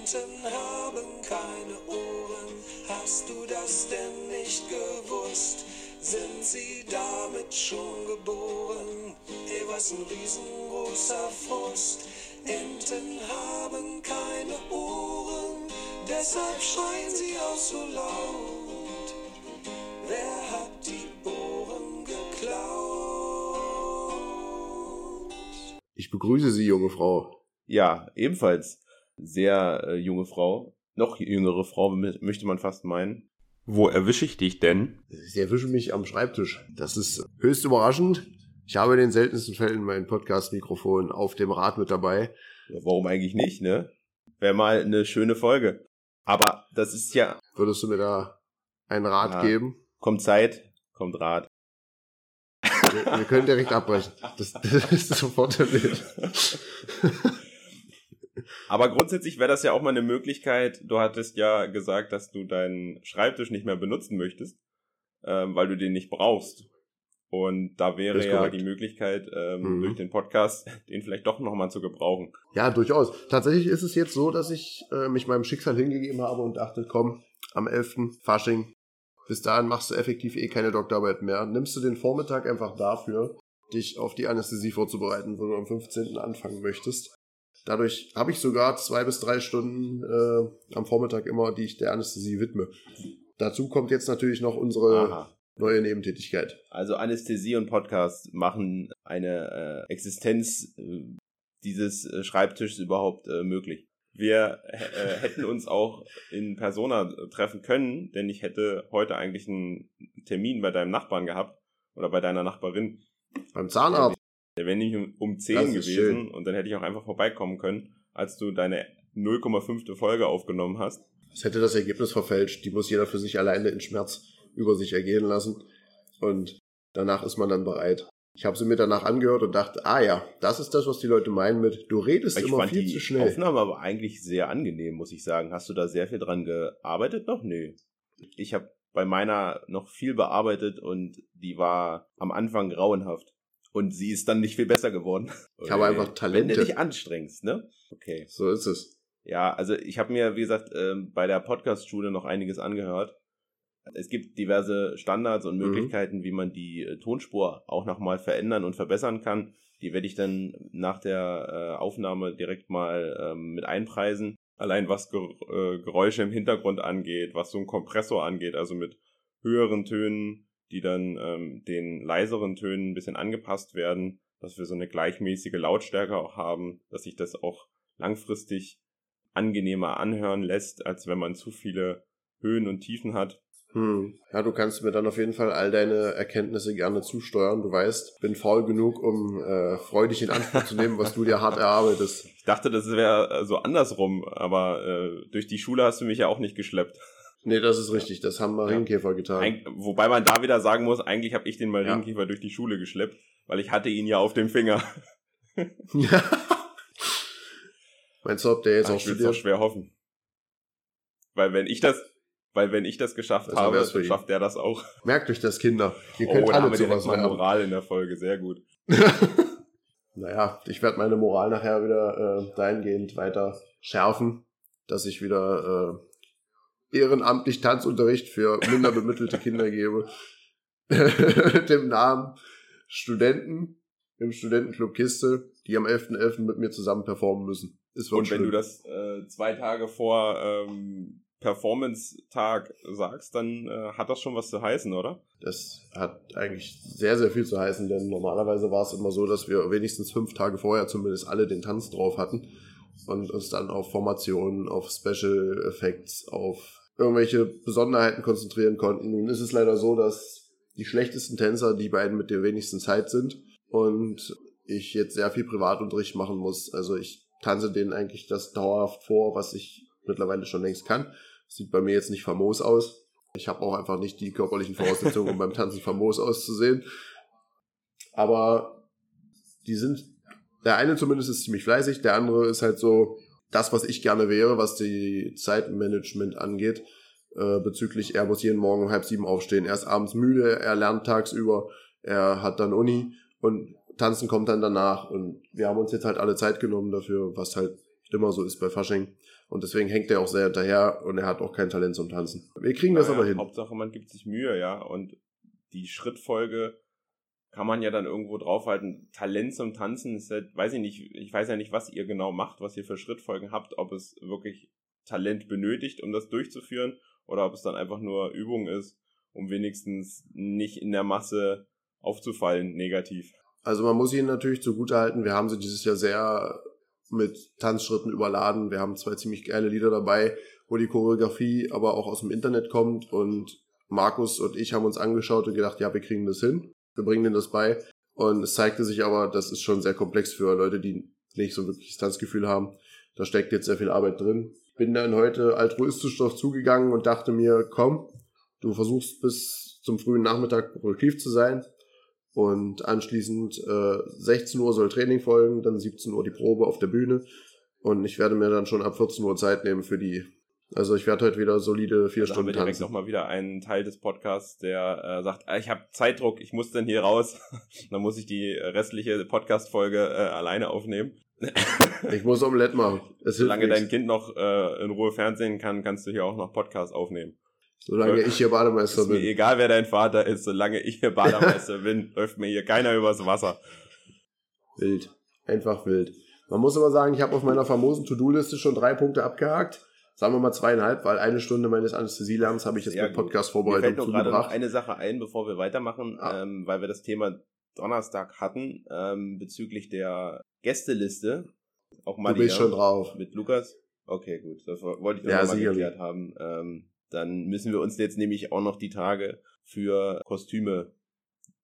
Enten haben keine Ohren, hast du das denn nicht gewusst? Sind sie damit schon geboren? Ey, was ein riesengroßer Frust. Enten haben keine Ohren, deshalb schreien sie auch so laut. Wer hat die Ohren geklaut? Ich begrüße Sie, junge Frau. Ja, ebenfalls sehr äh, junge Frau. Noch jüngere Frau, möchte man fast meinen. Wo erwische ich dich denn? Sie erwischen mich am Schreibtisch. Das ist höchst überraschend. Ich habe in den seltensten Fällen mein Podcast-Mikrofon auf dem Rad mit dabei. Ja, Warum eigentlich nicht, ne? Wäre mal eine schöne Folge. Aber das ist ja, Würdest du mir da einen Rat Ja. geben? kommt Zeit, kommt Rat. Wir, wir können direkt abbrechen. Das, das ist sofort erledigt. Aber grundsätzlich wäre das ja auch mal eine Möglichkeit. Du hattest ja gesagt, dass du deinen Schreibtisch nicht mehr benutzen möchtest, ähm, weil du den nicht brauchst. Und da wäre ja korrekt. die Möglichkeit, ähm, Mhm. durch den Podcast den vielleicht doch nochmal zu gebrauchen. Ja, durchaus. Tatsächlich ist es jetzt so, dass ich äh, mich meinem Schicksal hingegeben habe und dachte, komm, am 11. Fasching, bis dahin machst du effektiv eh keine Doktorarbeit mehr. Nimmst du den Vormittag einfach dafür, dich auf die Anästhesie vorzubereiten, wo du am 15. anfangen möchtest. Dadurch habe ich sogar zwei bis drei Stunden äh, am Vormittag immer, die ich der Anästhesie widme. Dazu kommt jetzt natürlich noch unsere Aha. neue Nebentätigkeit. Also Anästhesie und Podcast machen eine äh, Existenz äh, dieses äh, Schreibtischs überhaupt äh, möglich. Wir äh, hätten uns auch in Persona treffen können, denn ich hätte heute eigentlich einen Termin bei deinem Nachbarn gehabt oder bei deiner Nachbarin. Beim Zahnarzt. Der wäre nämlich um, um 10 Das ist gewesen schön. und dann hätte ich auch einfach vorbeikommen können, als du deine 0,5. Folge aufgenommen hast. Es hätte das Ergebnis verfälscht. Die muss jeder für sich alleine in Schmerz über sich ergehen lassen. Und danach ist man dann bereit. Ich habe sie mir danach angehört und dachte, ah ja, das ist das, was die Leute meinen mit, du redest Ich immer viel die zu schnell. Aufnahme aber eigentlich sehr angenehm, muss ich sagen. Hast du da sehr viel dran gearbeitet noch? Nee. Ich habe bei meiner noch viel bearbeitet und die war am Anfang grauenhaft. Und sie ist dann nicht viel besser geworden. Ich habe einfach Wenn Talente. du dich anstrengst, ne? Okay. So ist es. Ja, also ich habe mir, wie gesagt, ähm, bei der Podcast-Schule noch einiges angehört. Es gibt diverse Standards und Mhm. Möglichkeiten, wie man die äh, Tonspur auch nochmal verändern und verbessern kann. Die werde ich dann nach der äh, Aufnahme direkt mal ähm, mit einpreisen. Allein was äh, Geräusche im Hintergrund angeht, was so ein Kompressor angeht, also mit höheren Tönen, die dann ähm, den leiseren Tönen ein bisschen angepasst werden, dass wir so eine gleichmäßige Lautstärke auch haben, dass sich das auch langfristig angenehmer anhören lässt, als wenn man zu viele Höhen und Tiefen hat. Hm. Ja, du kannst mir dann auf jeden Fall all deine Erkenntnisse gerne zusteuern. Du weißt, bin faul genug, um äh, freudig in Anspruch zu nehmen, was du dir hart erarbeitest. Ich dachte, das wäre so andersrum, aber äh, durch die Schule hast du mich ja auch nicht geschleppt. Nee, das ist richtig. Das haben Marienkäfer getan. Eig wobei man da wieder sagen muss, eigentlich habe ich den Marienkäfer durch die Schule geschleppt, weil ich hatte ihn ja auf dem Finger. Meinst du, ob der jetzt Ach, auch ich will schwer hoffen. Weil wenn ich das, weil wenn ich das geschafft Also habe, dann schafft der das auch. Merkt euch das, Kinder. Ihr oh, könnt da haben alle wir direkt sowas mal. Moral in der Folge, sehr gut. Naja, ich werde meine Moral nachher wieder äh, dahingehend weiter schärfen, dass ich wieder äh, ehrenamtlich Tanzunterricht für minder bemittelte Kinder gebe. Mit dem Namen Studenten im Studentenclub Kiste, die am 11.11. mit mir zusammen performen müssen. Wird Und wenn schlimm. du das äh, zwei Tage vor ähm, Performance-Tag sagst, dann äh, hat das schon was zu heißen, oder? Das hat eigentlich sehr, sehr viel zu heißen, denn normalerweise war es immer so, dass wir wenigstens fünf Tage vorher zumindest alle den Tanz drauf hatten und uns dann auf Formationen, auf Special Effects, auf irgendwelche Besonderheiten konzentrieren konnten. Nun ist es leider so, dass die schlechtesten Tänzer die beiden mit der wenigsten Zeit sind und ich jetzt sehr viel Privatunterricht machen muss. Also ich tanze denen eigentlich das dauerhaft vor, was ich mittlerweile schon längst kann. Sieht bei mir jetzt nicht famos aus. Ich habe auch einfach nicht die körperlichen Voraussetzungen, um beim Tanzen famos auszusehen. Aber die sind, der eine zumindest ist ziemlich fleißig, der andere ist halt so das, was ich gerne wäre, was die Zeitmanagement angeht. Äh, bezüglich, er muss jeden Morgen um halb sieben aufstehen, er ist abends müde, er lernt tagsüber, er hat dann Uni und tanzen kommt dann danach. Und wir haben uns jetzt halt alle Zeit genommen dafür, was halt immer so ist bei Fasching. Und deswegen hängt er auch sehr hinterher und er hat auch kein Talent zum Tanzen. Wir kriegen das Naja, aber hin. Hauptsache, man gibt sich Mühe, ja. Und die Schrittfolge kann man ja dann irgendwo draufhalten. Talent zum Tanzen ist halt, weiß ich nicht, ich weiß ja nicht, was ihr genau macht, was ihr für Schrittfolgen habt, ob es wirklich Talent benötigt, um das durchzuführen, oder ob es dann einfach nur Übung ist, um wenigstens nicht in der Masse aufzufallen, negativ. Also man muss ihnen natürlich zugutehalten, wir haben sie dieses Jahr sehr mit Tanzschritten überladen. Wir haben zwei ziemlich geile Lieder dabei, wo die Choreografie aber auch aus dem Internet kommt und Markus und ich haben uns angeschaut und gedacht, ja, wir kriegen das hin. Wir bringen denen das bei. Und es zeigte sich aber, das ist schon sehr komplex für Leute, die nicht so wirklich Tanzgefühl haben. Da steckt jetzt sehr viel Arbeit drin. Bin dann heute altruistisch drauf zugegangen und dachte mir, komm, du versuchst bis zum frühen Nachmittag produktiv zu sein. Und anschließend äh, 16 Uhr soll Training folgen, dann 17 Uhr die Probe auf der Bühne. Und ich werde mir dann schon ab 14 Uhr Zeit nehmen für die. Also ich werde heute wieder solide vier Da haben wir Stunden direkt nochmal wieder einen Teil des Podcasts, der äh, sagt, ah, ich habe Zeitdruck, ich muss dann hier raus. dann muss ich die restliche Podcast-Folge äh, alleine aufnehmen. Ich muss Omelette machen. Es Solange dein. Kind noch äh, in Ruhe Fernsehen kann, kannst du hier auch noch Podcast aufnehmen. Solange ich hier Bademeister Ist mir bin. egal, wer dein Vater ist, solange ich hier Bademeister bin, läuft mir hier keiner übers Wasser. Wild. Einfach wild. Man muss aber sagen, ich habe auf meiner famosen To-Do-Liste schon drei Punkte abgehakt. Sagen wir mal zweieinhalb, weil eine Stunde meines Anästhesielerns habe ich jetzt mit gut. Mir fällt Podcast-Vorbereitung nur gerade noch eine Sache ein, bevor wir weitermachen, Ah. ähm, weil wir das Thema Donnerstag hatten, ähm, bezüglich der Gästeliste. Auch mal Du bist schon drauf. Mit Lukas? Okay, gut. Das wo- wollte ich nur Ja, noch mal geklärt haben. Ähm, dann müssen wir uns jetzt nämlich auch noch die Tage für Kostüme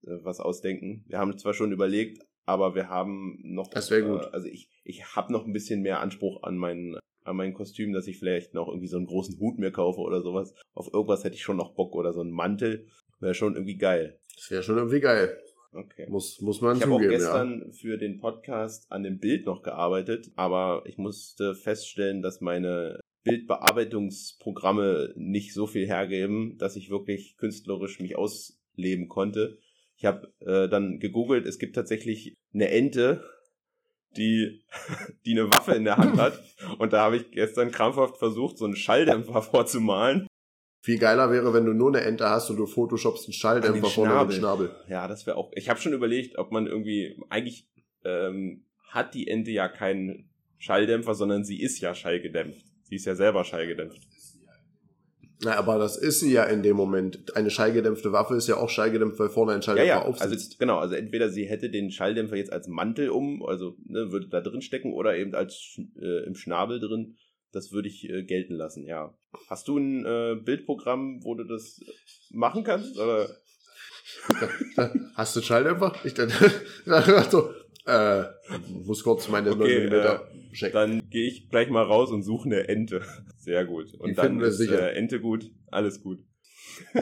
äh, was ausdenken. Wir haben zwar schon überlegt, aber wir haben noch. Das wär gut. Äh, also ich, ich habe noch ein bisschen mehr Anspruch an mein an mein Kostüm, dass ich vielleicht noch irgendwie so einen großen Hut mir kaufe oder sowas. Auf irgendwas hätte ich schon noch Bock oder so einen Mantel. Wäre schon irgendwie geil. Das wäre schon irgendwie geil. Okay. Muss, muss man Ich habe auch zugeben, ja. gestern für den Podcast an dem Bild noch gearbeitet, aber ich musste feststellen, dass meine Bildbearbeitungsprogramme nicht so viel hergeben, dass ich wirklich künstlerisch mich ausleben konnte. Ich habe äh, dann gegoogelt, es gibt tatsächlich eine Ente, die, die eine Waffe in der Hand hat. Und da habe ich gestern krampfhaft versucht, so einen Schalldämpfer vorzumalen. Viel geiler wäre, wenn du nur eine Ente hast und du photoshopst einen Schalldämpfer vorne den Schnabel. Schnabel. Ja, das wäre auch. Ich habe schon überlegt, ob man irgendwie. Eigentlich ähm, hat die Ente ja keinen Schalldämpfer, sondern sie ist ja schallgedämpft. Sie ist ja selber schallgedämpft. Na, aber das ist sie ja in dem Moment. Eine schallgedämpfte Waffe ist ja auch schallgedämpft, weil vorne ein Ja, Schalldämpfer ja. aufsitzt. Also genau. Also entweder sie hätte den Schalldämpfer jetzt als Mantel um, also ne, würde da drin stecken, oder eben als äh, im Schnabel drin. Das würde ich äh, gelten lassen. Ja. Hast du ein äh, Bildprogramm, wo du das machen kannst? Oder? Hast du einen Schalldämpfer? Ich dachte, so, äh, muss kurz meine Okay, 9 mm checken. Dann gehe ich gleich mal raus und suche eine Ente. Sehr gut. Und Die dann finden wir ist sicher. Äh, Ente gut, alles gut.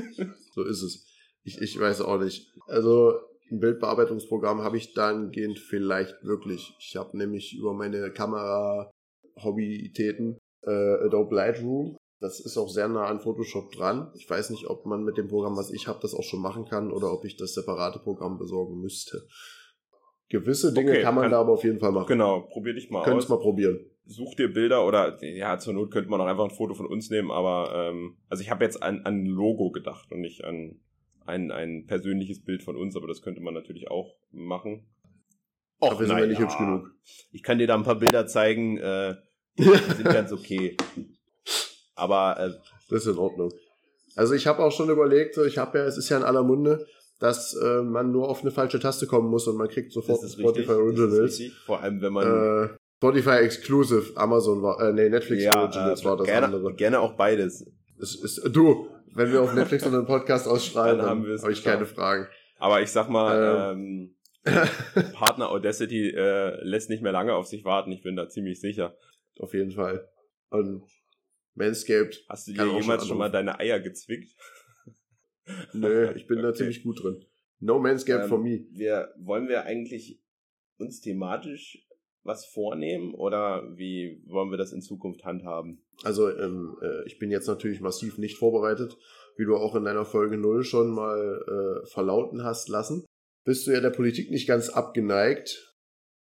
So ist es. Ich, ich weiß auch nicht. Also ein Bildbearbeitungsprogramm habe ich dahingehend vielleicht wirklich. Ich habe nämlich über meine Kamera-Hobbyitäten äh, Adobe Lightroom. Das ist auch sehr nah an Photoshop dran. Ich weiß nicht, ob man mit dem Programm, was ich habe, das auch schon machen kann oder ob ich das separate Programm besorgen müsste. Gewisse Dinge Okay, kann man kann- da aber auf jeden Fall machen. Genau, probier dich mal Könnt's aus. mal probieren. Such dir Bilder oder ja, zur Not könnte man auch einfach ein Foto von uns nehmen, aber ähm, also ich habe jetzt an, an ein Logo gedacht und nicht an ein, ein persönliches Bild von uns, aber das könnte man natürlich auch machen. Dafür sind wir nicht hübsch genug. Ich kann dir da ein paar Bilder zeigen, äh, die sind ganz okay. Aber äh, Das ist in Ordnung. Also ich habe auch schon überlegt, ich habe ja, es ist ja in aller Munde, dass äh, man nur auf eine falsche Taste kommen muss und man kriegt sofort Spotify richtig. Originals. Vor allem, wenn man Äh, Spotify Exclusive, Amazon war, äh, nee, Netflix Originals äh, war das gerne, andere. gerne auch beides. Es ist, du, wenn wir auf Netflix einen Podcast ausstrahlen, Dann dann, haben wir es habe ich geschafft. keine Fragen. Aber ich sag mal, ähm, Partner Audacity äh, lässt nicht mehr lange auf sich warten. Ich bin da ziemlich sicher. auf jeden Fall. Und Manscaped, Hast du dir jemals schon mal deine Eier gezwickt? Nö, ich bin da Okay. ziemlich gut drin. No Manscaped Ähm, for me. Wir, wollen wir eigentlich uns thematisch was vornehmen oder wie wollen wir das in Zukunft handhaben? Also ähm, äh, ich bin jetzt natürlich massiv nicht vorbereitet, wie du auch in deiner Folge 0 schon mal äh, verlauten hast lassen. Bist du ja der Politik nicht ganz abgeneigt.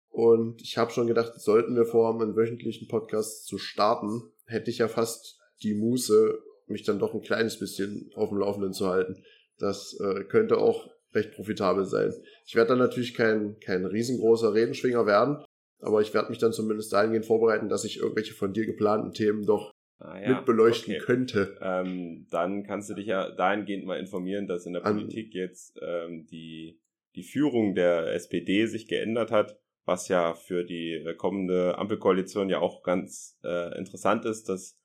Und ich habe schon gedacht, sollten wir vorhaben, einen wöchentlichen Podcast zu starten, hätte ich ja fast die Muße, mich dann doch ein kleines bisschen auf dem Laufenden zu halten. Das äh, könnte auch recht profitabel sein. Ich werde dann natürlich kein, kein riesengroßer Redenschwinger werden, aber ich werde mich dann zumindest dahingehend vorbereiten, dass ich irgendwelche von dir geplanten Themen doch ah, ja. mit beleuchten okay. könnte. Ähm, dann kannst du dich ja dahingehend mal informieren, dass in der An Politik jetzt ähm, die, die Führung der SPD sich geändert hat, was ja für die äh, kommende Ampelkoalition ja auch ganz äh, interessant ist. Dass,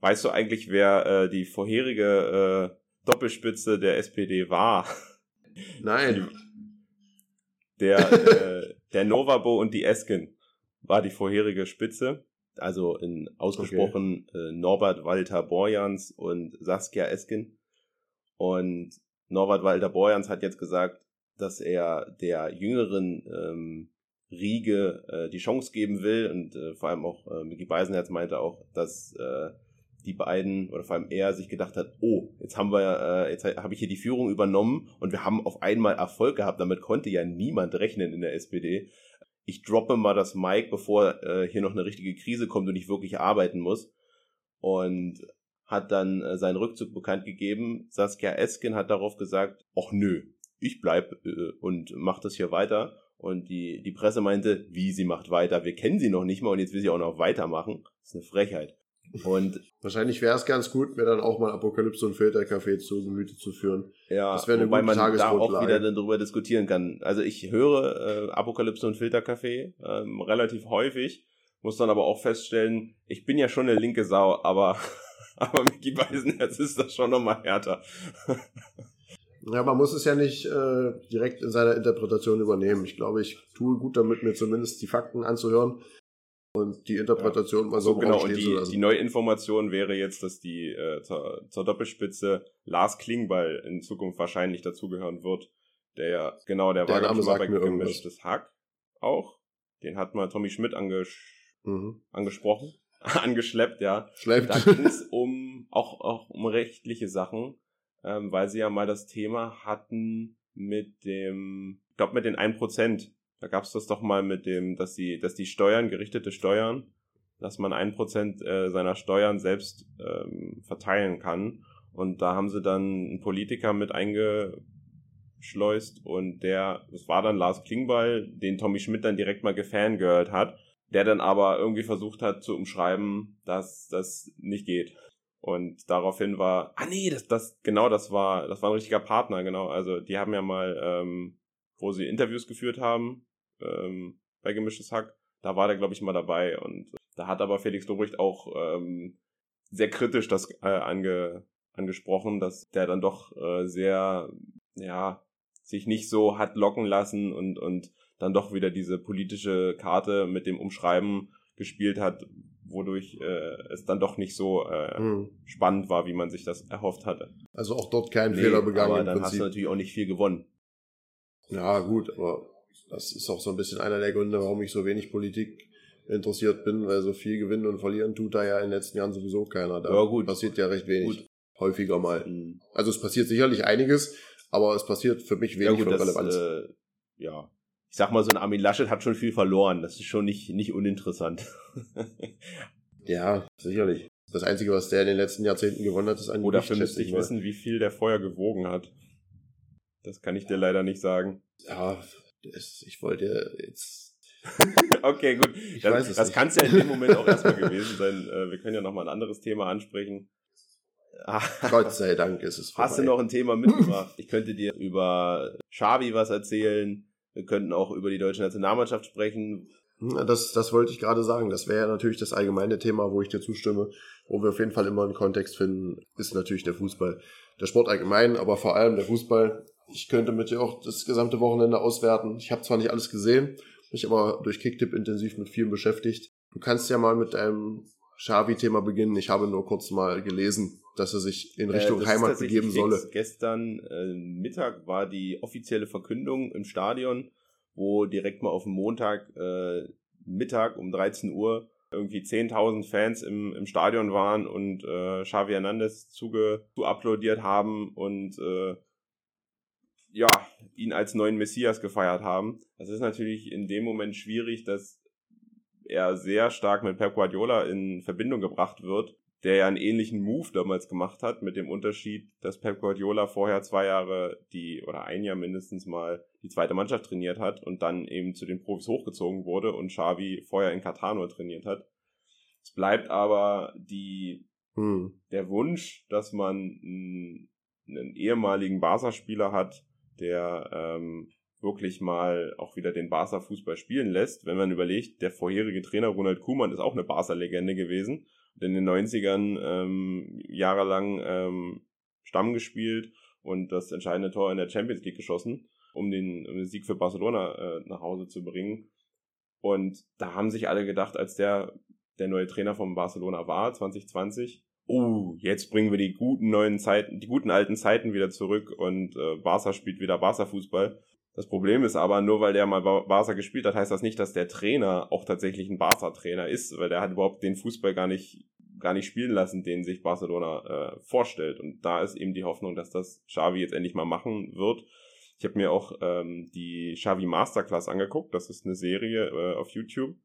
weißt du eigentlich, wer äh, die vorherige äh, Doppelspitze der SPD war? Nein. Der, äh, der Novabo und die Esken war die vorherige Spitze. Also in ausgesprochen okay. äh, Norbert Walter Borjans und Saskia Esken. Und Norbert Walter Borjans hat jetzt gesagt, dass er der jüngeren ähm, Riege äh, die Chance geben will und äh, vor allem auch äh, Micky Beisenherz meinte auch, dass äh, die beiden oder vor allem er sich gedacht hat, oh, jetzt haben wir, äh, jetzt habe ich hier die Führung übernommen und wir haben auf einmal Erfolg gehabt. Damit konnte ja niemand rechnen in der SPD. Ich droppe mal das Mic, bevor äh, hier noch eine richtige Krise kommt und ich wirklich arbeiten muss. Und hat dann äh, seinen Rückzug bekannt gegeben. Saskia Esken hat darauf gesagt, ach nö, ich bleib äh, und mach das hier weiter. Und die, die Presse meinte, wie sie macht weiter, wir kennen sie noch nicht mal und jetzt will sie auch noch weitermachen. Das ist eine Frechheit. Und wahrscheinlich wäre es ganz gut, mir dann auch mal Apokalypse und Filterkaffee zu Gemüte zu führen. Ja, das wäre eine wobei gute man da auch wieder dann darüber diskutieren kann. Also ich höre äh, Apokalypse und Filterkaffee ähm, relativ häufig, muss dann aber auch feststellen, ich bin ja schon eine linke Sau, aber aber Mickey Beisenherz ist das schon nochmal härter. Ja, man muss es ja nicht äh, direkt in seiner Interpretation übernehmen. Ich glaube, ich tue gut damit, mir zumindest die Fakten anzuhören und die Interpretation ja. mal so also, genau. Und die, die neue Information wäre jetzt, dass die äh, zur, zur Doppelspitze Lars Klingbeil in Zukunft wahrscheinlich dazugehören wird. Der ja, genau, der, der war Name bei gemischtes Hack auch. Den hat mal Tommy Schmidt anges mhm. angesprochen, angeschleppt, ja. Schleppt. Da ging es um auch, auch um rechtliche Sachen, ähm, weil sie ja mal das Thema hatten mit dem, ich glaube mit den 1%, da gab es das doch mal mit dem, dass die, dass die Steuern, gerichtete Steuern, dass man ein Prozent äh, seiner Steuern selbst ähm, verteilen kann. Und da haben sie dann einen Politiker mit eingeschleust und der, das war dann Lars Klingbeil, den Tommy Schmidt dann direkt mal gefangirlt hat, der dann aber irgendwie versucht hat zu umschreiben, dass das nicht geht. Und daraufhin war, ah nee, das, das, genau, das war, das war ein richtiger Partner, genau. Also die haben ja mal, ähm, wo sie Interviews geführt haben, ähm, bei Gemischtes Hack. Da war der, glaube ich, mal dabei. Und da hat aber Felix Lobrecht auch ähm, sehr kritisch das äh, ange, angesprochen, dass der dann doch äh, sehr, ja, sich nicht so hat locken lassen und, und dann doch wieder diese politische Karte mit dem Umschreiben gespielt hat, wodurch äh, es dann doch nicht so äh, hm. spannend war, wie man sich das erhofft hatte. Also auch dort kein nee, Fehler begangen. Aber dann hast du natürlich auch nicht viel gewonnen. Ja, gut, aber das ist auch so ein bisschen einer der Gründe, warum ich so wenig Politik interessiert bin, weil so viel gewinnen und verlieren tut da ja in den letzten Jahren sowieso keiner. Da ja, gut. passiert ja recht wenig. Gut. Häufiger mal. Mhm. Also es passiert sicherlich einiges, aber es passiert für mich wenig ja, gut, von Relevanz. äh, ja, ich sag mal, so ein Armin Laschet hat schon viel verloren. Das ist schon nicht, nicht uninteressant. ja, sicherlich. Das Einzige, was der in den letzten Jahrzehnten gewonnen hat, ist ein Oder dafür müsste ich wissen, wie viel der vorher gewogen hat. Das kann ich dir leider nicht sagen. Ja, das, ich wollte jetzt. okay, gut. Ich das, weiß es das kann es ja in dem Moment auch erstmal gewesen sein. Äh, wir können ja nochmal ein anderes Thema ansprechen. Gott sei Dank ist es vorbei. Hast du noch ein Thema mitgebracht? Ich könnte dir über Xavi was erzählen. Wir könnten auch über die deutsche Nationalmannschaft sprechen. Das, das wollte ich gerade sagen. Das wäre ja natürlich das allgemeine Thema, wo ich dir zustimme, wo wir auf jeden Fall immer einen Kontext finden, ist natürlich der Fußball. Der Sport allgemein, aber vor allem der Fußball. Ich könnte mit dir auch das gesamte Wochenende auswerten. Ich habe zwar nicht alles gesehen, mich aber durch Kicktip intensiv mit vielen beschäftigt. Du kannst ja mal mit deinem Xavi-Thema beginnen. Ich habe nur kurz mal gelesen, dass er sich in äh, Richtung äh, Heimat begeben solle. Gestern äh, Mittag war die offizielle Verkündung im Stadion, wo direkt mal auf dem Montag äh, Mittag um 13 Uhr irgendwie 10.000 Fans im, im Stadion waren und äh, Xavi Hernandez zuge, zu applaudiert haben und äh, ja, ihn als neuen Messias gefeiert haben. Das ist natürlich in dem Moment schwierig, dass er sehr stark mit Pep Guardiola in Verbindung gebracht wird, der ja einen ähnlichen Move damals gemacht hat, mit dem Unterschied, dass Pep Guardiola vorher zwei Jahre die, oder ein Jahr mindestens mal die zweite Mannschaft trainiert hat und dann eben zu den Profis hochgezogen wurde und Xavi vorher in Katar nur trainiert hat. Es bleibt aber die, hm. der Wunsch, dass man einen, einen ehemaligen Barca-Spieler hat, der ähm, wirklich mal auch wieder den Barca-Fußball spielen lässt. Wenn man überlegt, der vorherige Trainer Ronald Kuhmann ist auch eine Barca-Legende gewesen und in den 90ern ähm, jahrelang ähm, Stamm gespielt und das entscheidende Tor in der Champions League geschossen, um den, um den Sieg für Barcelona äh, nach Hause zu bringen. Und da haben sich alle gedacht, als der der neue Trainer von Barcelona war, 2020, oh, jetzt bringen wir die guten neuen Zeiten, die guten alten Zeiten wieder zurück und äh, Barca spielt wieder Barca-Fußball. Das Problem ist aber, nur weil der mal Barca gespielt hat, heißt das nicht, dass der Trainer auch tatsächlich ein Barca-Trainer ist, weil der hat überhaupt den Fußball gar nicht, gar nicht spielen lassen, den sich Barcelona äh, vorstellt. Und da ist eben die Hoffnung, dass das Xavi jetzt endlich mal machen wird. Ich habe mir auch ähm, die Xavi Masterclass angeguckt. Das ist eine Serie äh, auf YouTube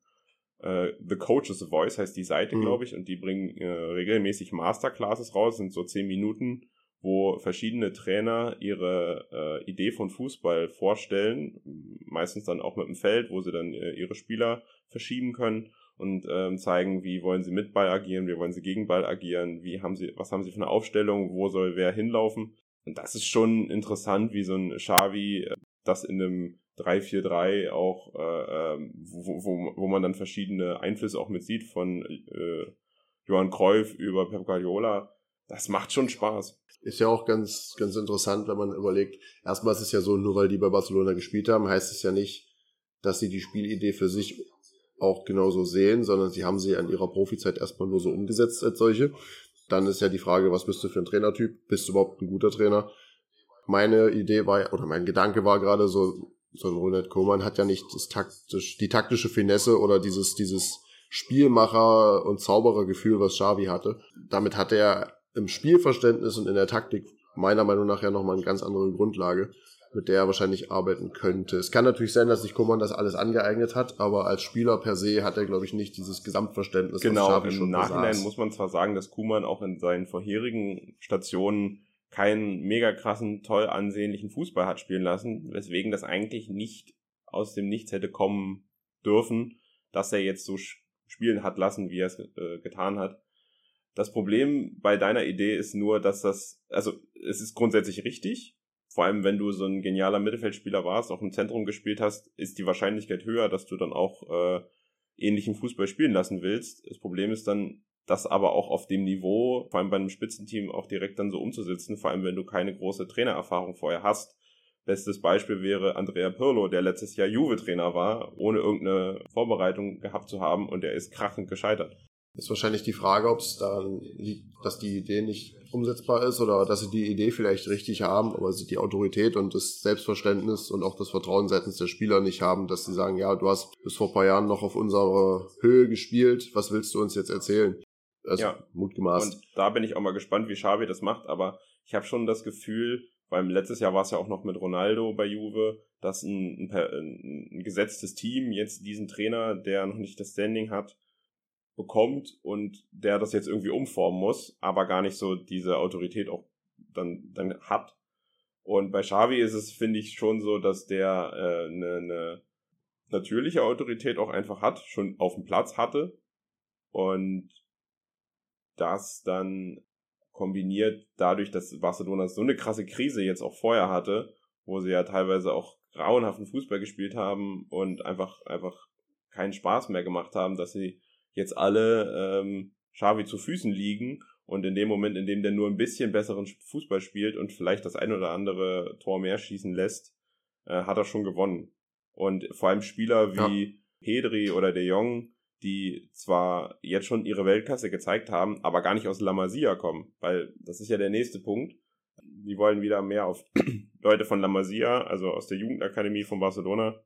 äh, The Coach's Voice heißt die Seite, mhm. glaube ich, und die bringen äh, regelmäßig Masterclasses raus, sind so zehn Minuten, wo verschiedene Trainer ihre äh, Idee von Fußball vorstellen, meistens dann auch mit dem Feld, wo sie dann äh, ihre Spieler verschieben können und ähm, zeigen, wie wollen sie mit Ball agieren, wie wollen sie gegen Ball agieren, wie haben sie, was haben sie für eine Aufstellung, wo soll wer hinlaufen. Und das ist schon interessant, wie so ein Xavi äh, das in einem 3-4-3 auch, äh, ähm, wo, wo, wo man dann verschiedene Einflüsse auch mit sieht, von äh, Johann Cruyff über Pep Guardiola. Das macht schon Spaß. Ist ja auch ganz, ganz interessant, wenn man überlegt, erstmal ist es ja so, nur weil die bei Barcelona gespielt haben, heißt es ja nicht, dass sie die Spielidee für sich auch genauso sehen, sondern sie haben sie an ihrer Profizeit erstmal nur so umgesetzt als solche. Dann ist ja die Frage, was bist du für ein Trainertyp? Bist du überhaupt ein guter Trainer? Meine Idee war, oder mein Gedanke war gerade so, so ein Ronald Koeman hat ja nicht das taktisch, die taktische Finesse oder dieses, dieses Spielmacher- und Zauberergefühl, was Xavi hatte. Damit hat er im Spielverständnis und in der Taktik meiner Meinung nach ja nochmal eine ganz andere Grundlage, mit der er wahrscheinlich arbeiten könnte. Es kann natürlich sein, dass sich Koman das alles angeeignet hat, aber als Spieler per se hat er, glaube ich, nicht dieses Gesamtverständnis. Genau, was Xavi im Nachhinein besaß. muss man zwar sagen, dass Kuman auch in seinen vorherigen Stationen keinen mega krassen, toll ansehnlichen Fußball hat spielen lassen, weswegen das eigentlich nicht aus dem Nichts hätte kommen dürfen, dass er jetzt so spielen hat lassen, wie er es äh, getan hat. Das Problem bei deiner Idee ist nur, dass das, also es ist grundsätzlich richtig, vor allem wenn du so ein genialer Mittelfeldspieler warst, auch im Zentrum gespielt hast, ist die Wahrscheinlichkeit höher, dass du dann auch äh, ähnlichen Fußball spielen lassen willst. Das Problem ist dann, das aber auch auf dem Niveau, vor allem bei einem Spitzenteam, auch direkt dann so umzusetzen, vor allem wenn du keine große Trainererfahrung vorher hast. Bestes Beispiel wäre Andrea Pirlo, der letztes Jahr Juve-Trainer war, ohne irgendeine Vorbereitung gehabt zu haben und der ist krachend gescheitert. Ist wahrscheinlich die Frage, ob es daran liegt, dass die Idee nicht umsetzbar ist oder dass sie die Idee vielleicht richtig haben, aber sie die Autorität und das Selbstverständnis und auch das Vertrauen seitens der Spieler nicht haben, dass sie sagen, ja, du hast bis vor ein paar Jahren noch auf unserer Höhe gespielt, was willst du uns jetzt erzählen? Also ja. mutgemaßt. Und da bin ich auch mal gespannt, wie Xavi das macht, aber ich habe schon das Gefühl, weil letztes Jahr war es ja auch noch mit Ronaldo bei Juve, dass ein, ein, ein gesetztes Team jetzt diesen Trainer, der noch nicht das Standing hat, bekommt und der das jetzt irgendwie umformen muss, aber gar nicht so diese Autorität auch dann, dann hat. Und bei Xavi ist es, finde ich, schon so, dass der eine äh, ne, ne natürliche Autorität auch einfach hat, schon auf dem Platz hatte und das dann kombiniert dadurch, dass Barcelona so eine krasse Krise jetzt auch vorher hatte, wo sie ja teilweise auch grauenhaften Fußball gespielt haben und einfach, einfach keinen Spaß mehr gemacht haben, dass sie jetzt alle ähm, Xavi zu Füßen liegen und in dem Moment, in dem der nur ein bisschen besseren Fußball spielt und vielleicht das ein oder andere Tor mehr schießen lässt, äh, hat er schon gewonnen. Und vor allem Spieler wie ja. Pedri oder De Jong, die zwar jetzt schon ihre Weltklasse gezeigt haben, aber gar nicht aus La Masia kommen, weil das ist ja der nächste Punkt. Die wollen wieder mehr auf Leute von La Masia, also aus der Jugendakademie von Barcelona,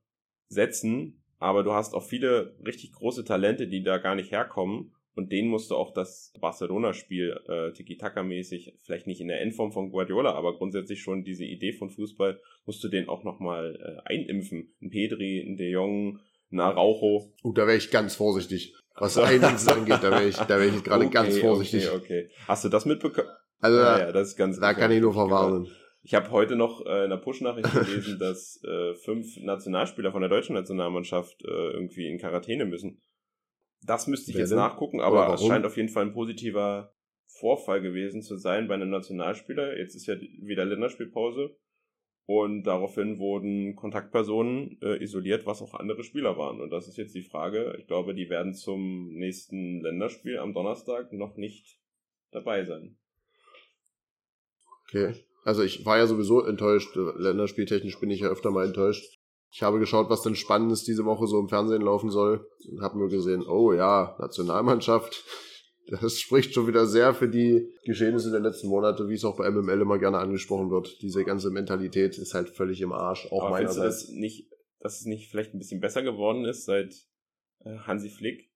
setzen, aber du hast auch viele richtig große Talente, die da gar nicht herkommen Und den musst du auch das Barcelona-Spiel äh, Tiki-Taka-mäßig, vielleicht nicht in der Endform von Guardiola, aber grundsätzlich schon diese Idee von Fußball, musst du den auch nochmal äh, einimpfen. Ein Pedri, ein De Jong, ein Araujo. Uh, da wäre ich ganz vorsichtig. Was Einiges angeht, da wäre ich, da wäre ich gerade okay, ganz vorsichtig. Okay, okay. Hast du das mitbekommen? Also, ja, ja, das ist ganz da kann ich nur verwarnen. Ich habe heute noch äh, in der Push-Nachricht gelesen, dass äh, fünf Nationalspieler von der deutschen Nationalmannschaft äh, irgendwie in Quarantäne müssen. Das müsste ich Wer jetzt denn? nachgucken, aber es scheint auf jeden Fall ein positiver Vorfall gewesen zu sein bei einem Nationalspieler. Jetzt ist ja wieder Länderspielpause und daraufhin wurden Kontaktpersonen äh, isoliert, was auch andere Spieler waren. Und das ist jetzt die Frage. Ich glaube, die werden zum nächsten Länderspiel am Donnerstag noch nicht dabei sein. Okay. Also ich war ja sowieso enttäuscht. Länderspieltechnisch bin ich ja öfter mal enttäuscht. Ich habe geschaut, was denn Spannendes diese Woche so im Fernsehen laufen soll und habe nur gesehen, oh ja, Nationalmannschaft. Das spricht schon wieder sehr für die Geschehnisse der letzten Monate, wie es auch bei MML immer gerne angesprochen wird. Diese ganze Mentalität ist halt völlig im Arsch, auch Aber meinerseits. Du das nicht, dass es nicht vielleicht ein bisschen besser geworden ist, seit äh, Hansi Flick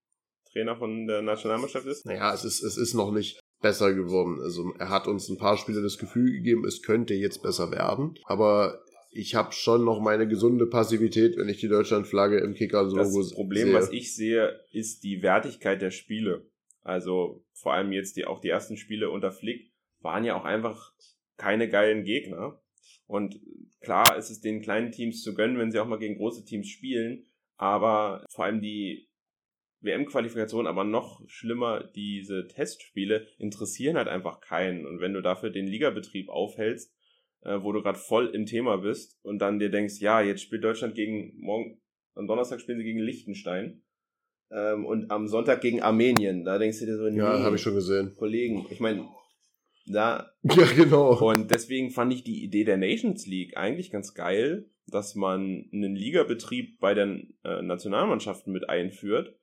Trainer von der Nationalmannschaft ist? Naja, es ist, es ist noch nicht besser geworden. Also er hat uns ein paar Spiele das Gefühl gegeben, es könnte jetzt besser werden. Aber ich habe schon noch meine gesunde Passivität, wenn ich die Deutschlandflagge im Kicker-Logo sehe. Das Problem, sehe. was ich sehe, ist die Wertigkeit der Spiele. Also vor allem jetzt die, auch die ersten Spiele unter Flick waren ja auch einfach keine geilen Gegner. Und klar ist es den kleinen Teams zu gönnen, wenn sie auch mal gegen große Teams spielen. Aber vor allem die WM-Qualifikation, aber noch schlimmer, diese Testspiele interessieren halt einfach keinen. Und wenn du dafür den Ligabetrieb aufhältst, äh, wo du gerade voll im Thema bist und dann dir denkst, ja, jetzt spielt Deutschland gegen morgen, am Donnerstag spielen sie gegen Liechtenstein ähm, und am Sonntag gegen Armenien. Da denkst du dir so, nee, ja, habe ich schon gesehen. Kollegen, ich meine, da. Ja, genau. Und deswegen fand ich die Idee der Nations League eigentlich ganz geil, dass man einen Ligabetrieb bei den äh, Nationalmannschaften mit einführt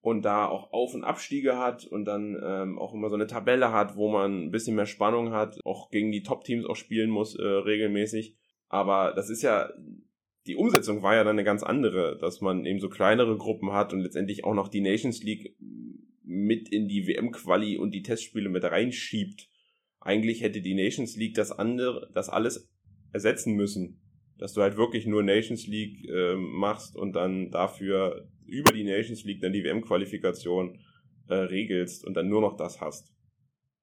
und da auch Auf- und Abstiege hat und dann ähm, auch immer so eine Tabelle hat, wo man ein bisschen mehr Spannung hat, auch gegen die Top-Teams auch spielen muss äh, regelmäßig. Aber das ist ja, die Umsetzung war ja dann eine ganz andere, dass man eben so kleinere Gruppen hat und letztendlich auch noch die Nations League mit in die WM-Quali und die Testspiele mit reinschiebt. Eigentlich hätte die Nations League das andere, das alles ersetzen müssen. Dass du halt wirklich nur Nations League äh, machst und dann dafür über die Nations League dann die WM-Qualifikation äh, regelst und dann nur noch das hast.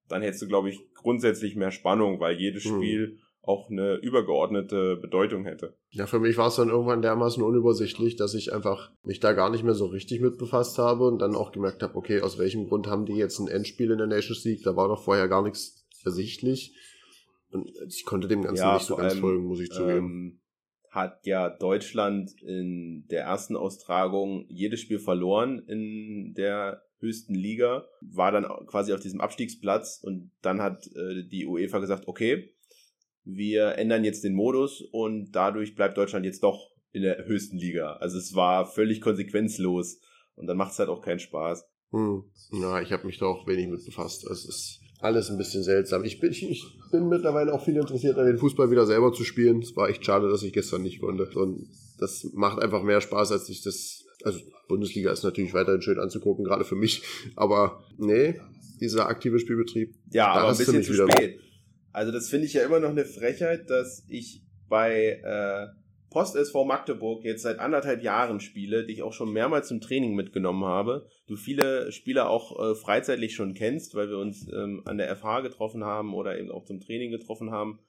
Dann hättest du, glaube ich, grundsätzlich mehr Spannung, weil jedes hm. Auch eine übergeordnete Bedeutung hätte. Ja, für mich war es dann irgendwann dermaßen unübersichtlich, dass ich einfach mich da gar nicht mehr so richtig mit befasst habe und dann auch gemerkt habe, okay, aus welchem Grund haben die jetzt ein Endspiel in der Nations League? Da war doch vorher gar nichts ersichtlich. Und ich konnte dem Ganzen ja, nicht so ganz allem, folgen, muss ich zugeben. Ähm, hat ja Deutschland in der ersten Austragung jedes Spiel verloren in der höchsten Liga, war dann quasi auf diesem Abstiegsplatz und dann hat äh, die UEFA gesagt, okay, wir ändern jetzt den Modus und dadurch bleibt Deutschland jetzt doch in der höchsten Liga. Also es war völlig konsequenzlos und dann macht es halt auch keinen Spaß. Hm. Ja, ich habe mich da auch wenig mit befasst. Es ist alles ein bisschen seltsam. Ich bin, ich, bin mittlerweile auch viel interessiert, an den Fußball wieder selber zu spielen. Es war echt schade, dass ich gestern nicht konnte. Und das macht einfach mehr Spaß, als ich das. Also Bundesliga ist natürlich weiterhin schön anzugucken, gerade für mich. Aber nee, dieser aktive Spielbetrieb. Ja, aber ein bisschen zu spät. Also das finde ich ja immer noch eine Frechheit, dass ich bei äh, Post SV Magdeburg jetzt seit anderthalb Jahren spiele, die ich auch schon mehrmals zum Training mitgenommen habe. Du viele Spieler auch äh, freizeitlich schon kennst, weil wir uns ähm, an der FH getroffen haben oder eben auch zum Training getroffen haben.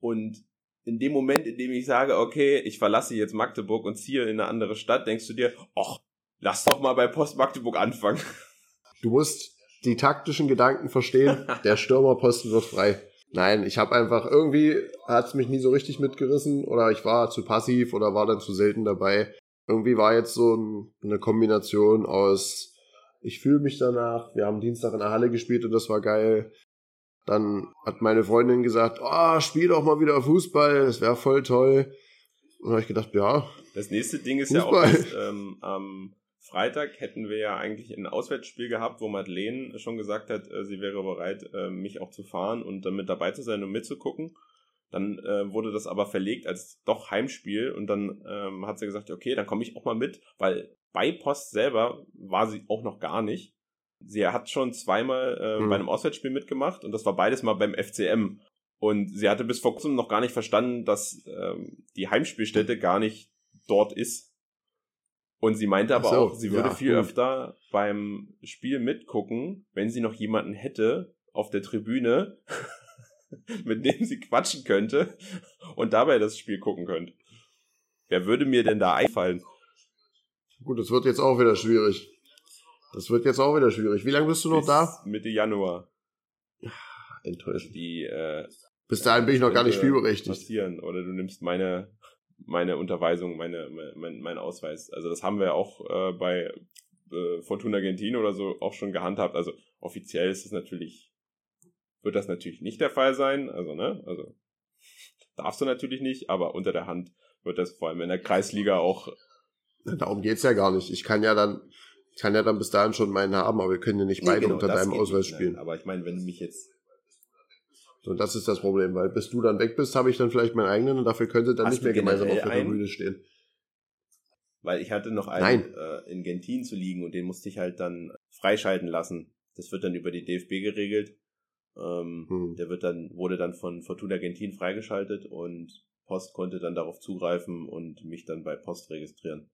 Und in dem Moment, in dem ich sage, okay, ich verlasse jetzt Magdeburg und ziehe in eine andere Stadt, denkst du dir, ach, lass doch mal bei Post Magdeburg anfangen. Du musst die taktischen Gedanken verstehen. Der Stürmerposten wird frei. Nein, ich habe einfach irgendwie hat es mich nie so richtig mitgerissen oder ich war zu passiv oder war dann zu selten dabei. Irgendwie war jetzt so ein, eine Kombination aus ich fühle mich danach. Wir haben Dienstag in der Halle gespielt und das war geil. Dann hat meine Freundin gesagt, oh, spiel doch mal wieder Fußball, das wäre voll toll. Und habe ich gedacht, ja. Das nächste Ding ist Fußball. ja auch, dass, ähm, am Freitag hätten wir ja eigentlich ein Auswärtsspiel gehabt, wo Madeleine schon gesagt hat, äh, sie wäre bereit, äh, mich auch zu fahren und dann mit dabei zu sein und mitzugucken. Dann äh, wurde das aber verlegt als doch Heimspiel und dann ähm, hat sie gesagt, okay, dann komme ich auch mal mit, weil bei Post selber war sie auch noch gar nicht. sie hat schon zweimal äh, Hm. bei einem Auswärtsspiel mitgemacht und das war beides mal beim FCM. Und sie hatte bis vor kurzem noch gar nicht verstanden, dass ähm, die Heimspielstätte gar nicht dort ist. Und sie meinte aber so, auch, sie würde ja, viel gut. öfter beim Spiel mitgucken, wenn sie noch jemanden hätte auf der Tribüne, mit dem sie quatschen könnte und dabei das Spiel gucken könnte. Wer würde mir denn da einfallen? Gut, das wird jetzt auch wieder schwierig. Das wird jetzt auch wieder schwierig. Wie lange bist du noch Bis da? Mitte Januar. Enttäuschend. Die äh, Bis dahin bin ich noch gar nicht spielberechtigt. Passieren. Oder du nimmst meine, meine Unterweisung, meine, mein, mein Ausweis. Also das haben wir auch äh, bei äh, Fortuna Gentin oder so auch schon gehandhabt. Also offiziell ist es natürlich, wird das natürlich nicht der Fall sein. Also, ne? Also darfst du natürlich nicht, aber unter der Hand wird das vor allem in der Kreisliga auch. Darum geht's ja gar nicht. Ich kann ja dann, ich kann ja dann bis dahin schon meinen haben, aber wir können ja nicht beide genau, unter das deinem Ausweis nicht, nein. spielen. Aber ich meine, wenn du mich jetzt. Und das ist das Problem, weil bis du dann weg bist, habe ich dann vielleicht meinen eigenen und dafür könnte dann Hast nicht mehr gemeinsam auf der? Tribüne stehen. Weil ich hatte noch einen äh, in Gentin zu liegen und den musste ich halt dann freischalten lassen. Das wird dann über die DFB geregelt. Ähm, Hm. Der wird dann, wurde dann von Fortuna Gentin freigeschaltet und Post konnte dann darauf zugreifen und mich dann bei Post registrieren.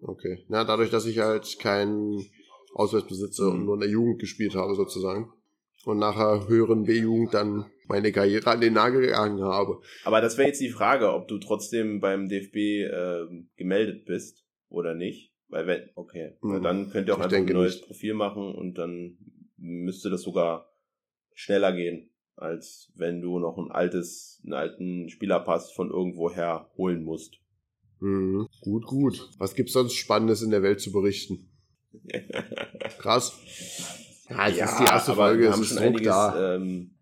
Okay. Na, dadurch, dass ich halt keinen Ausweis besitze und Mhm. nur in der Jugend gespielt habe, sozusagen. Und nachher höheren B-Jugend dann meine Karriere an den Nagel gegangen habe. Aber das wäre jetzt die Frage, ob du trotzdem beim DFB ähm, gemeldet bist oder nicht. Weil wenn, okay, Mhm. dann könnt ihr auch Ich einfach ein neues nicht. Profil machen und dann müsste das sogar schneller gehen, als wenn du noch ein altes, einen alten Spielerpass von irgendwoher holen musst. Mhm. Gut, gut. Was gibt's sonst Spannendes in der Welt zu berichten? Krass. Ja, jetzt ist die erste Folge, wir es haben ist schon einiges, da. ähm,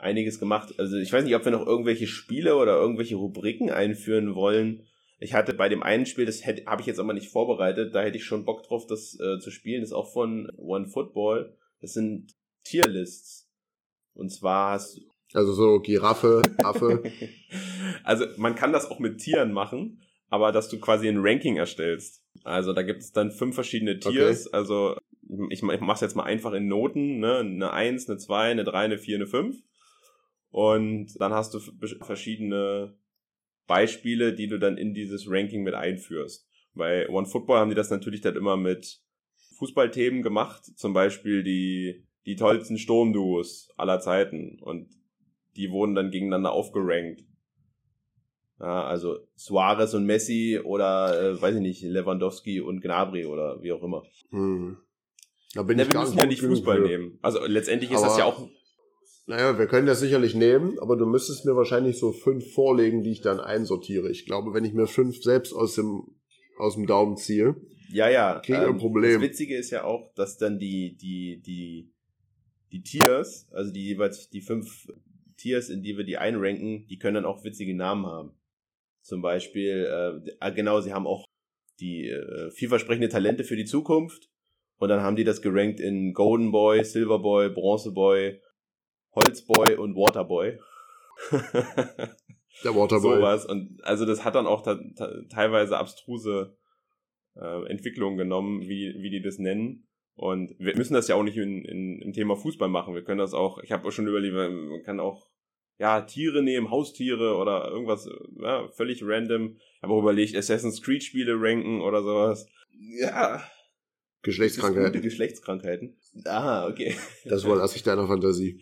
einiges gemacht. Also ich weiß nicht, ob wir noch irgendwelche Spiele oder irgendwelche Rubriken einführen wollen. Ich hatte bei dem einen Spiel, das habe ich jetzt aber nicht vorbereitet, da hätte ich schon Bock drauf, das äh, zu spielen. Das ist auch von One Football. Das sind Tierlists. Und zwar hast Also so Giraffe, Affe. also man kann das auch mit Tieren machen, aber dass du quasi ein Ranking erstellst. Also da gibt es dann fünf verschiedene Tiers. Also ich, ich mach's jetzt mal einfach in Noten, ne? Eine 1, eine 2, eine 3, eine 4, eine 5. Und dann hast du verschiedene Beispiele, die du dann in dieses Ranking mit einführst. Bei One Football haben die das natürlich dann immer mit Fußballthemen gemacht, zum Beispiel die, die tollsten Sturmduos aller Zeiten. Und die wurden dann gegeneinander aufgerankt. Ja, also Suarez und Messi oder, äh, weiß ich nicht, Lewandowski und Gnabry oder wie auch immer. Hm. Da bin Ja, ich wir gar müssen nicht ja nicht Fußball für. nehmen. Also letztendlich ist das Aber- ja auch Naja, wir können das sicherlich nehmen, aber du müsstest mir wahrscheinlich so fünf vorlegen, die ich dann einsortiere. Ich glaube, wenn ich mir fünf selbst aus dem, aus dem Daumen ziehe, Ja, ja. ähm, Kriegen wir ein Problem. Das Witzige ist ja auch, dass dann die, die, die, die Tiers, also die jeweils die fünf Tiers, in die wir die einranken, die können dann auch witzige Namen haben. Zum Beispiel, äh, ah, genau, sie haben auch die äh, vielversprechende Talente für die Zukunft. Und dann haben die das gerankt in Golden Boy, Silver Boy, Bronze Boy, Holzboy und Waterboy. der Waterboy. sowas. Und also das hat dann auch teilweise abstruse äh, Entwicklungen genommen, wie, wie die das nennen. Und wir müssen das ja auch nicht in, in, im Thema Fußball machen. Wir können das auch, ich habe auch schon überlegt, man kann auch ja, Tiere nehmen, Haustiere oder irgendwas ja, völlig random. Ich habe auch überlegt, Assassin's Creed Spiele ranken oder sowas. Ja. Geschlechtskrankheit. Gute Geschlechtskrankheiten. Ah, okay. Das überlasse ich deiner Fantasie.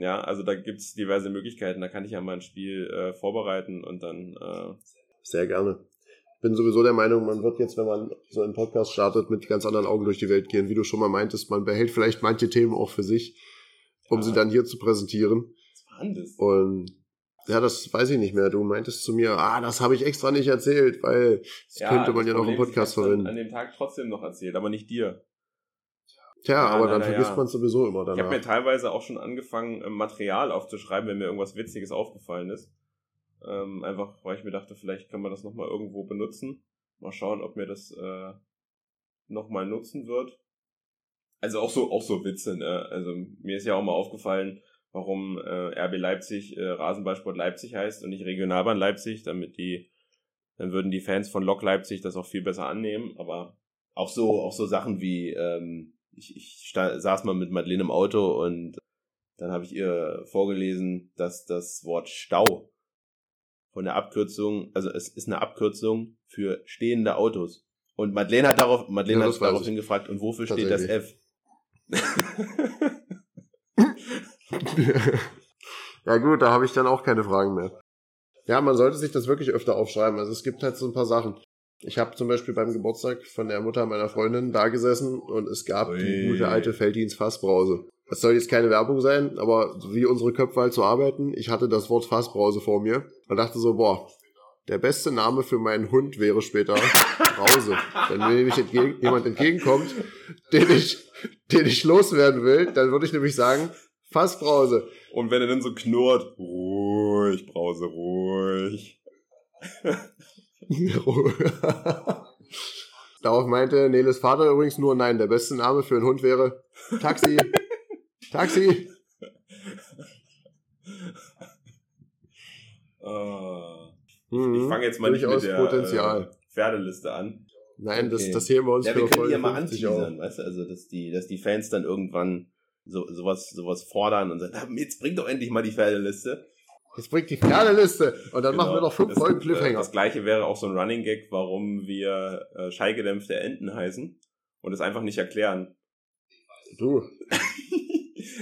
Ja, also da gibt's diverse Möglichkeiten. Da kann ich ja mal ein Spiel äh, vorbereiten und dann äh, Sehr gerne. Bin sowieso der Meinung, man wird jetzt, wenn man so einen Podcast startet, mit ganz anderen Augen durch die Welt gehen. Wie du schon mal meintest, man behält vielleicht manche Themen auch für sich, um Ja. sie dann hier zu präsentieren. was war das? Und ja, das weiß ich nicht mehr. Du meintest zu mir, ah, das habe ich extra nicht erzählt, weil das könnte man das ja noch im Podcast ich verwenden. an dem Tag trotzdem noch erzählt, aber nicht dir. Tja, Ja, aber na, dann na, vergisst ja. man sowieso immer Ich habe danach. mir teilweise auch schon angefangen, ähm, Material aufzuschreiben, wenn mir irgendwas Witziges aufgefallen ist. Ähm, einfach, weil ich mir dachte, vielleicht kann man das nochmal irgendwo benutzen. Mal schauen, ob mir das äh, nochmal nutzen wird. Also auch so, auch so Witze, ne? Also mir ist ja auch mal aufgefallen, warum äh, RB Leipzig äh, Rasenballsport Leipzig heißt und nicht Regionalbahn Leipzig, damit die, dann würden die Fans von Lok Leipzig das auch viel besser annehmen. Aber auch so, auch so Sachen wie, ähm, ich, ich saß mal mit Madeleine im Auto und dann habe ich ihr vorgelesen, dass das Wort Stau von der Abkürzung, also es ist eine Abkürzung für stehende Autos. Und Madeleine hat darauf, Madeleine Ja, hat daraufhin ich. gefragt, und wofür steht das F? ja gut, da habe ich dann auch keine Fragen mehr. Ja, man sollte sich das wirklich öfter aufschreiben. Also es gibt halt so ein paar Sachen. Ich habe zum Beispiel beim Geburtstag von der Mutter meiner Freundin da gesessen und es gab die Ui. gute alte Feldins Fassbrause. Das soll jetzt keine Werbung sein, aber so wie unsere Köpfe halt zu arbeiten, ich hatte das Wort Fassbrause vor mir und dachte so, boah, der beste Name für meinen Hund wäre später Brause. Wenn mir nämlich entgegen, jemand entgegenkommt, den ich, den ich loswerden will, dann würde ich nämlich sagen, Fassbrause. Und wenn er dann so knurrt, ruhig, Brause, ruhig. Darauf meinte Neles Vater übrigens nur, nein, der beste Name für einen Hund wäre Taxi. Taxi. Ah. Mhm. Ich fange jetzt mal nicht mit der Potenzial. Äh, Pferdeliste an. Nein, das, okay. das heben wir uns Ja, für wir können ja mal 50 auf. anteasern, weißt du, also dass die, dass die Fans dann irgendwann so sowas, sowas fordern und sagen, "Ah, jetzt bring doch endlich mal die Pferdeliste. Jetzt bringt die Pferdeliste und dann machen wir Genau. noch fünf das, Folgen äh, Cliffhanger. Das gleiche wäre auch so ein Running Gag, warum wir äh, schallgedämpfte Enten heißen und es einfach nicht erklären. Du,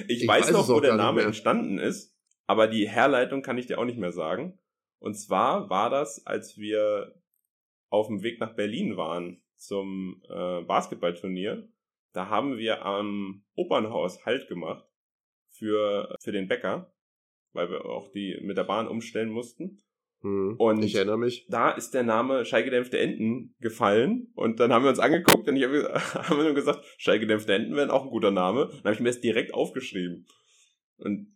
ich, Ich weiß weiß noch, wo der Name entstanden ist, aber die Herleitung kann ich dir auch nicht mehr sagen. Und zwar war das, als wir auf dem Weg nach Berlin waren zum äh, Basketballturnier. Da haben wir am Opernhaus Halt gemacht für, für den Bäcker, weil wir auch die mit der Bahn umstellen mussten. hm, Und- ich erinnere mich. Da ist der Name Schallgedämpfte Enten gefallen und dann haben wir uns angeguckt und ich habe wir nur gesagt, Schallgedämpfte Enten wären auch ein guter Name. Dann habe ich mir das direkt aufgeschrieben. Und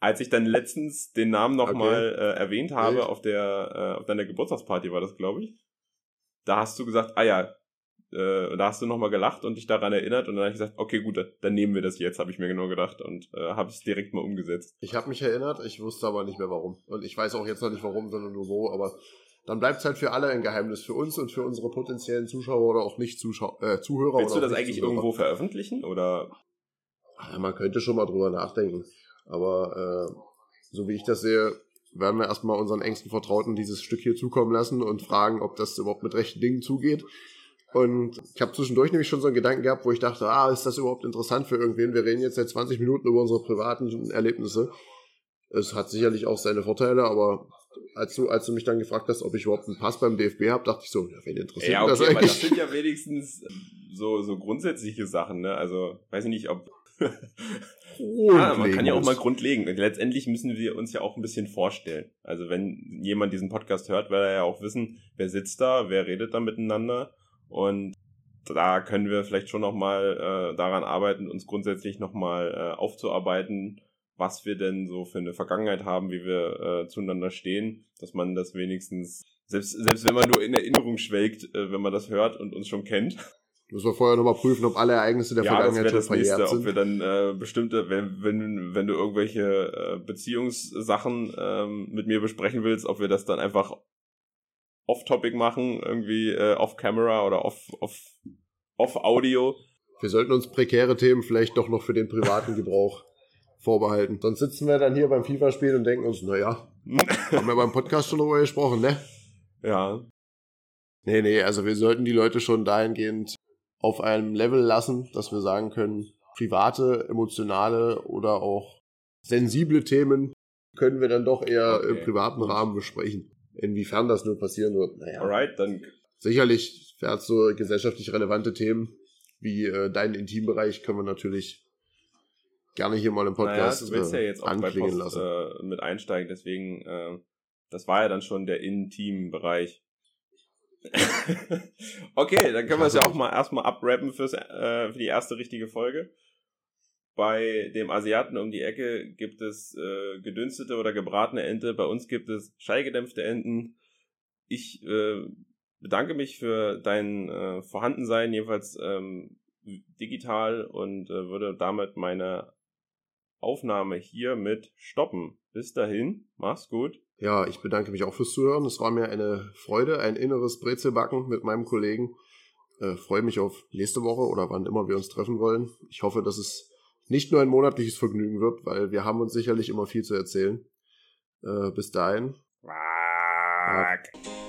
als ich dann letztens den Namen nochmal äh, erwähnt habe Wild. auf der äh, auf deiner Geburtstagsparty war das, glaube ich, da hast du gesagt, ah ja, äh, da hast du nochmal gelacht und dich daran erinnert und dann habe ich gesagt, okay, gut, dann nehmen wir das jetzt, habe ich mir genau gedacht und äh, habe es direkt mal umgesetzt. Ich habe mich erinnert, ich wusste aber nicht mehr warum. Und ich weiß auch jetzt noch nicht warum, sondern nur wo, aber dann bleibt es halt für alle ein Geheimnis, für uns und für unsere potenziellen Zuschauer oder auch nicht Zuschauer, äh, Zuhörer. Willst du das eigentlich Nicht-Zuhörer. irgendwo veröffentlichen oder Ja, man könnte schon mal drüber nachdenken. Aber äh, so wie ich das sehe, werden wir erstmal unseren engsten Vertrauten dieses Stück hier zukommen lassen und fragen, ob das überhaupt mit rechten Dingen zugeht. Und ich habe zwischendurch nämlich schon so einen Gedanken gehabt, wo ich dachte, ah, ist das überhaupt interessant für irgendwen? Wir reden jetzt seit 20 Minuten über unsere privaten Erlebnisse. Es hat sicherlich auch seine Vorteile, aber als du, als du mich dann gefragt hast, ob ich überhaupt einen Pass beim DFB habe, dachte ich so, ja, wen interessiert Ja, okay, das aber das eigentlich? sind ja wenigstens so, so grundsätzliche Sachen, ne? Also, weiß ich nicht, ob. ja, man kann ja auch mal grundlegend. Und letztendlich müssen wir uns ja auch ein bisschen vorstellen. Also, wenn jemand diesen Podcast hört, will er ja auch wissen, wer sitzt da, wer redet da miteinander. Und da können wir vielleicht schon nochmal äh, daran arbeiten, uns grundsätzlich nochmal äh, aufzuarbeiten, was wir denn so für eine Vergangenheit haben, wie wir äh, zueinander stehen, dass man das wenigstens, selbst, selbst wenn man nur in Erinnerung schwelgt, äh, wenn man das hört und uns schon kennt, Müssen wir vorher nochmal prüfen, ob alle Ereignisse der ja, das Vergangenheit wäre schon das nächste, verjährt ob sind. wir dann äh, bestimmte, wenn, wenn, wenn du irgendwelche äh, Beziehungssachen ähm, mit mir besprechen willst, ob wir das dann einfach off-topic machen, irgendwie äh, off-camera oder off, off, off-audio. Wir sollten uns prekäre Themen vielleicht doch noch für den privaten Gebrauch vorbehalten. Sonst sitzen wir dann hier beim FIFA-Spiel und denken uns, naja, haben wir beim Podcast schon darüber gesprochen, ne? ja, Nee, nee, also wir sollten die Leute schon dahingehend auf einem Level lassen, dass wir sagen können, private, emotionale oder auch sensible Themen können wir dann doch eher im Okay, privaten gut. Rahmen besprechen. Inwiefern das nur passieren wird, naja. alright, dann Sicherlich, wer hat so gesellschaftlich relevante Themen wie äh, deinen Intimbereich, können wir natürlich gerne hier mal im Podcast naja, du willst ja äh, jetzt auch bei Post lassen. äh, mit einsteigen, deswegen, äh, das war ja dann schon der Intim-Bereich. okay, dann können wir es ja auch mal erstmal abrappen fürs, äh, für die erste richtige Folge. Bei dem Asiaten um die Ecke gibt es äh, gedünstete oder gebratene Ente. Bei uns gibt es schallgedämpfte Enten. Ich äh, bedanke mich für dein äh, Vorhandensein, jedenfalls ähm, digital und äh, würde damit meine Aufnahme hier mit stoppen. Bis dahin, mach's gut. Ja, ich bedanke mich auch fürs Zuhören. Es war mir eine Freude, ein inneres Brezelbacken mit meinem Kollegen. Äh, Freue mich auf nächste Woche oder wann immer wir uns treffen wollen. Ich hoffe, dass es nicht nur ein monatliches Vergnügen wird, weil wir haben uns sicherlich immer viel zu erzählen. Äh, bis dahin. Quack.